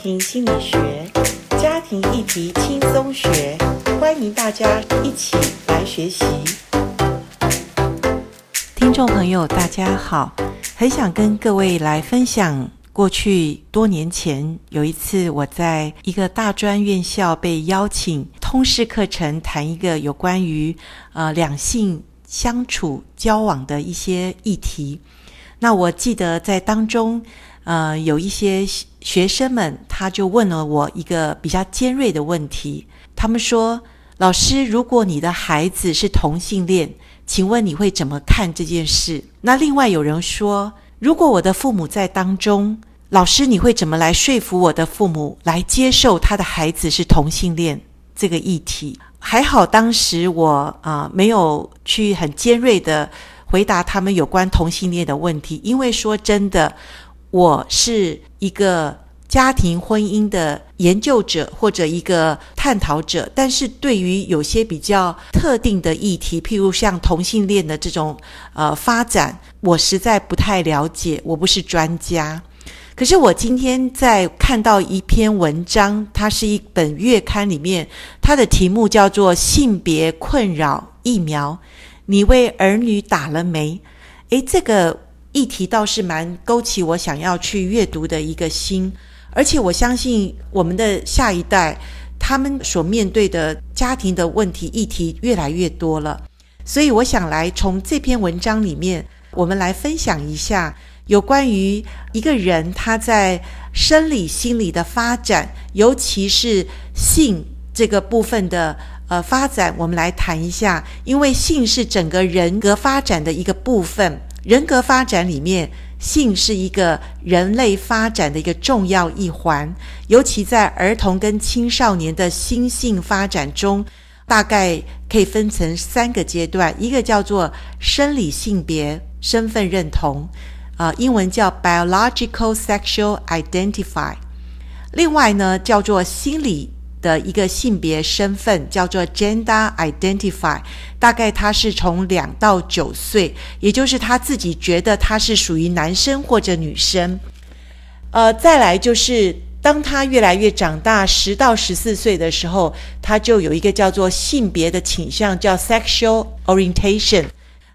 庭心理学，家庭议题轻松学，欢迎大家一起来学习。听众朋友，大家好，很想跟各位来分享，过去多年前有一次，我在一个大专院校被邀请通识课程谈一个有关于呃两性相处交往的一些议题。那我记得在当中，呃，有一些学生们，他就问了我一个比较尖锐的问题。他们说：“老师，如果你的孩子是同性恋，请问你会怎么看这件事？”那另外有人说：“如果我的父母在当中，老师你会怎么来说服我的父母来接受他的孩子是同性恋这个议题？”还好当时我啊，没有去很尖锐的。回答他们有关同性恋的问题，因为说真的，我是一个家庭婚姻的研究者或者一个探讨者，但是对于有些比较特定的议题，譬如像同性恋的这种呃发展，我实在不太了解，我不是专家。可是我今天在看到一篇文章，它是一本月刊里面，它的题目叫做《性别困扰疫苗》。你为儿女打了没？诶，这个议题倒是蛮勾起我想要去阅读的一个心，而且我相信我们的下一代，他们所面对的家庭的问题议题越来越多了，所以我想来从这篇文章里面，我们来分享一下有关于一个人他在生理心理的发展，尤其是性这个部分的。呃，发展我们来谈一下，因为性是整个人格发展的一个部分。人格发展里面，性是一个人类发展的一个重要一环。尤其在儿童跟青少年的心性发展中，大概可以分成三个阶段：一个叫做生理性别身份认同，啊、英文叫 biological sexual identify；另外呢，叫做心理。的一个性别身份叫做 gender identify，大概他是从两到九岁，也就是他自己觉得他是属于男生或者女生。呃，再来就是当他越来越长大，十到十四岁的时候，他就有一个叫做性别的倾向，叫 sexual orientation。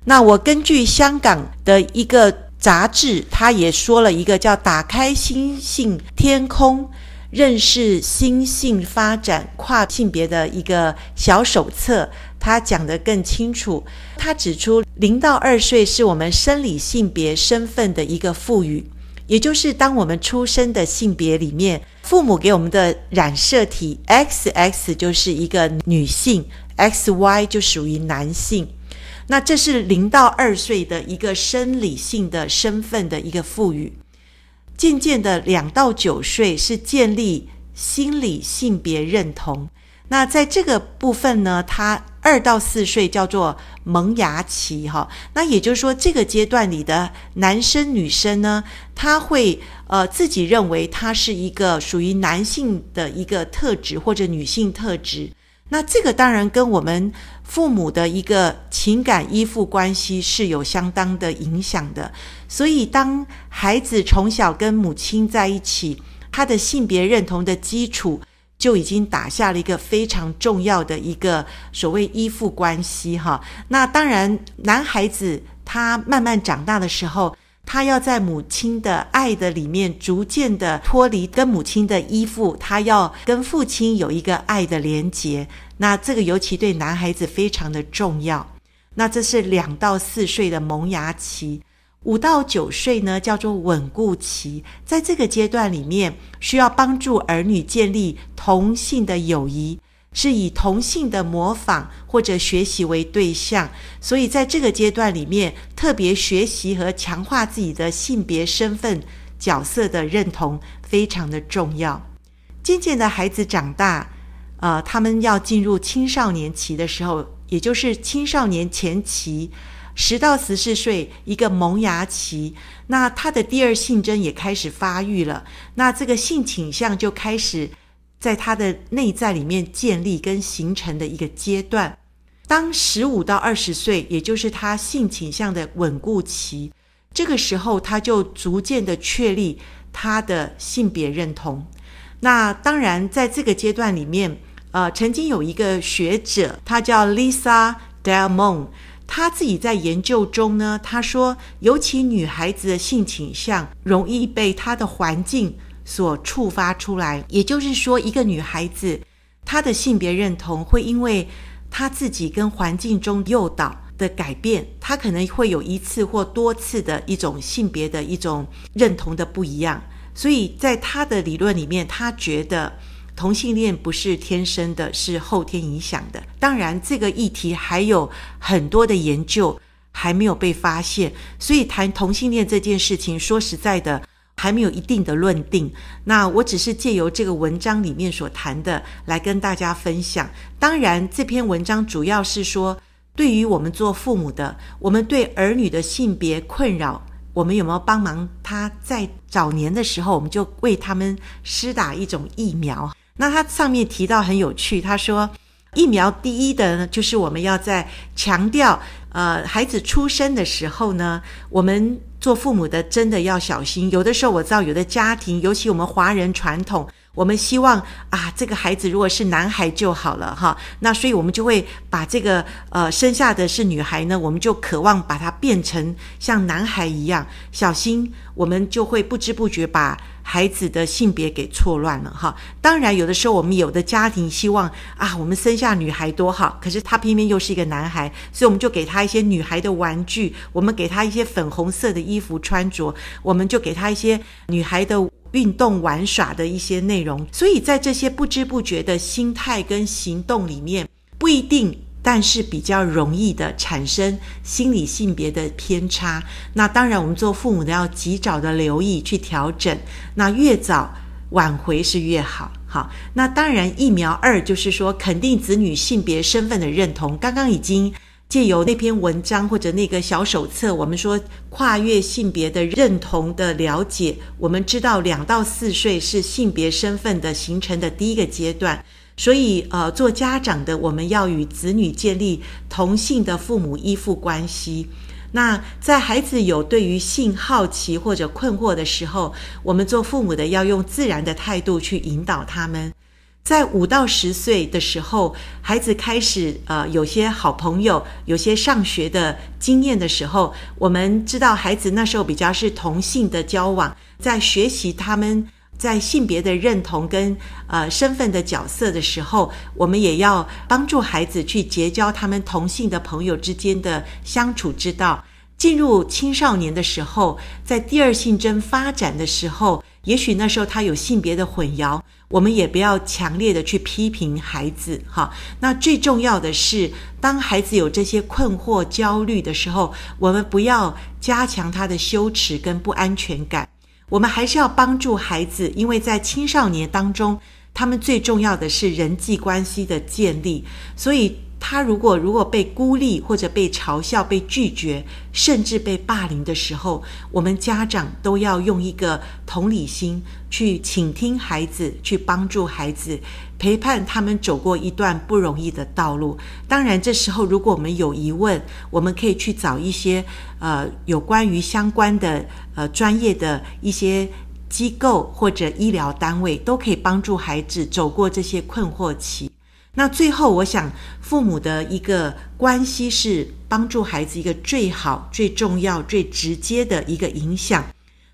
那我根据香港的一个杂志，他也说了一个叫“打开心性天空”。认识心性发展跨性别的一个小手册，他讲得更清楚。他指出，零到二岁是我们生理性别身份的一个赋予，也就是当我们出生的性别里面，父母给我们的染色体 XX 就是一个女性，XY 就属于男性。那这是零到二岁的一个生理性的身份的一个赋予。渐渐的，两到九岁是建立心理性别认同。那在这个部分呢，他二到四岁叫做萌芽期，哈。那也就是说，这个阶段里的男生女生呢，他会呃自己认为他是一个属于男性的一个特质或者女性特质。那这个当然跟我们父母的一个情感依附关系是有相当的影响的，所以当孩子从小跟母亲在一起，他的性别认同的基础就已经打下了一个非常重要的一个所谓依附关系哈。那当然，男孩子他慢慢长大的时候。他要在母亲的爱的里面逐渐的脱离跟母亲的依附，他要跟父亲有一个爱的连结。那这个尤其对男孩子非常的重要。那这是两到四岁的萌芽期，五到九岁呢叫做稳固期。在这个阶段里面，需要帮助儿女建立同性的友谊。是以同性的模仿或者学习为对象，所以在这个阶段里面，特别学习和强化自己的性别身份角色的认同非常的重要。渐渐的孩子长大，呃，他们要进入青少年期的时候，也就是青少年前期，十到十四岁一个萌芽期，那他的第二性征也开始发育了，那这个性倾向就开始。在他的内在里面建立跟形成的一个阶段，当十五到二十岁，也就是他性倾向的稳固期，这个时候他就逐渐的确立他的性别认同。那当然，在这个阶段里面，呃，曾经有一个学者，他叫 Lisa Delmon，他自己在研究中呢，他说，尤其女孩子的性倾向容易被她的环境所触发出来，也就是说，一个女孩子她的性别认同会因为她自己跟环境中诱导的改变，她可能会有一次或多次的一种性别的一种认同的不一样。所以在他的理论里面，他觉得同性恋不是天生的，是后天影响的。当然，这个议题还有很多的研究还没有被发现，所以谈同性恋这件事情，说实在的，还没有一定的论定。那我只是借由这个文章里面所谈的来跟大家分享。当然，这篇文章主要是说，对于我们做父母的，我们对儿女的性别困扰。我们有没有帮忙？他在早年的时候，我们就为他们施打一种疫苗。那他上面提到很有趣，他说，疫苗第一的呢，就是我们要在强调，呃，孩子出生的时候呢，我们做父母的真的要小心。有的时候我知道，有的家庭，尤其我们华人传统。我们希望啊，这个孩子如果是男孩就好了哈。那所以我们就会把这个呃生下的是女孩呢，我们就渴望把它变成像男孩一样。小心，我们就会不知不觉把孩子的性别给错乱了哈。当然，有的时候我们有的家庭希望啊，我们生下女孩多好，可是他偏偏又是一个男孩，所以我们就给他一些女孩的玩具，我们给他一些粉红色的衣服穿着，我们就给他一些女孩的。运动玩耍的一些内容，所以在这些不知不觉的心态跟行动里面，不一定，但是比较容易的产生心理性别的偏差。那当然，我们做父母的要及早的留意去调整，那越早挽回是越好。好，那当然，疫苗二就是说肯定子女性别身份的认同，刚刚已经。借由那篇文章或者那个小手册，我们说跨越性别的认同的了解，我们知道两到四岁是性别身份的形成的第一个阶段，所以呃，做家长的我们要与子女建立同性的父母依附关系。那在孩子有对于性好奇或者困惑的时候，我们做父母的要用自然的态度去引导他们。在五到十岁的时候，孩子开始呃有些好朋友，有些上学的经验的时候，我们知道孩子那时候比较是同性的交往，在学习他们在性别的认同跟呃身份的角色的时候，我们也要帮助孩子去结交他们同性的朋友之间的相处之道。进入青少年的时候，在第二性征发展的时候。也许那时候他有性别的混淆，我们也不要强烈的去批评孩子哈。那最重要的是，当孩子有这些困惑、焦虑的时候，我们不要加强他的羞耻跟不安全感。我们还是要帮助孩子，因为在青少年当中，他们最重要的是人际关系的建立，所以。他如果如果被孤立或者被嘲笑、被拒绝，甚至被霸凌的时候，我们家长都要用一个同理心去倾听孩子，去帮助孩子，陪伴他们走过一段不容易的道路。当然，这时候如果我们有疑问，我们可以去找一些呃有关于相关的呃专业的一些机构或者医疗单位，都可以帮助孩子走过这些困惑期。那最后，我想父母的一个关系是帮助孩子一个最好、最重要、最直接的一个影响。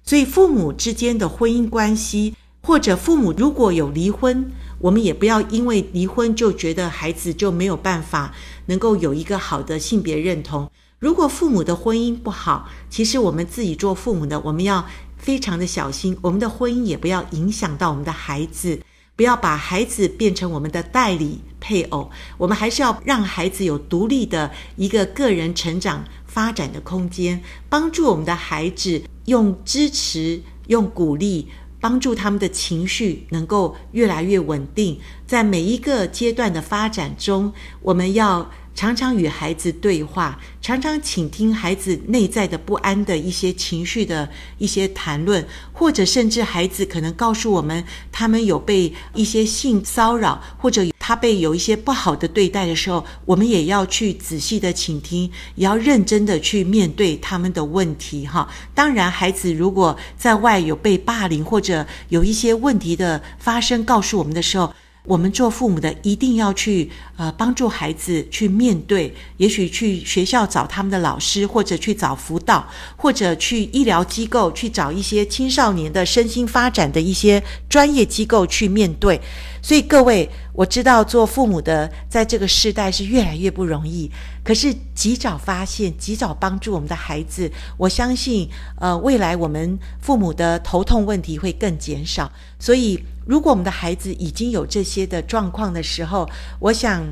所以，父母之间的婚姻关系，或者父母如果有离婚，我们也不要因为离婚就觉得孩子就没有办法能够有一个好的性别认同。如果父母的婚姻不好，其实我们自己做父母的，我们要非常的小心，我们的婚姻也不要影响到我们的孩子。不要把孩子变成我们的代理配偶，我们还是要让孩子有独立的一个个人成长发展的空间，帮助我们的孩子用支持、用鼓励，帮助他们的情绪能够越来越稳定。在每一个阶段的发展中，我们要常常与孩子对话，常常倾听孩子内在的不安的一些情绪的一些谈论，或者甚至孩子可能告诉我们，他们有被一些性骚扰，或者他被有一些不好的对待的时候，我们也要去仔细的倾听，也要认真的去面对他们的问题。哈，当然，孩子如果在外有被霸凌，或者有一些问题的发生，告诉我们的时候，我们做父母的一定要去呃帮助孩子去面对，也许去学校找他们的老师，或者去找辅导，或者去医疗机构去找一些青少年的身心发展的一些专业机构去面对。所以各位，我知道做父母的在这个时代是越来越不容易，可是及早发现、及早帮助我们的孩子，我相信呃未来我们父母的头痛问题会更减少。所以。如果我们的孩子已经有这些的状况的时候，我想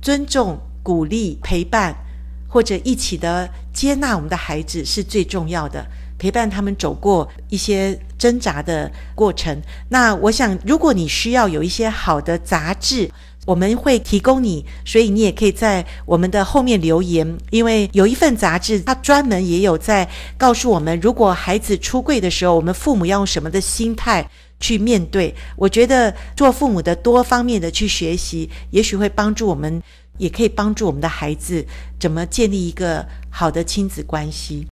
尊重、鼓励、陪伴，或者一起的接纳我们的孩子是最重要的，陪伴他们走过一些挣扎的过程。那我想，如果你需要有一些好的杂志，我们会提供你，所以你也可以在我们的后面留言，因为有一份杂志，它专门也有在告诉我们，如果孩子出柜的时候，我们父母要用什么的心态。去面对，我觉得做父母的多方面的去学习，也许会帮助我们，也可以帮助我们的孩子怎么建立一个好的亲子关系。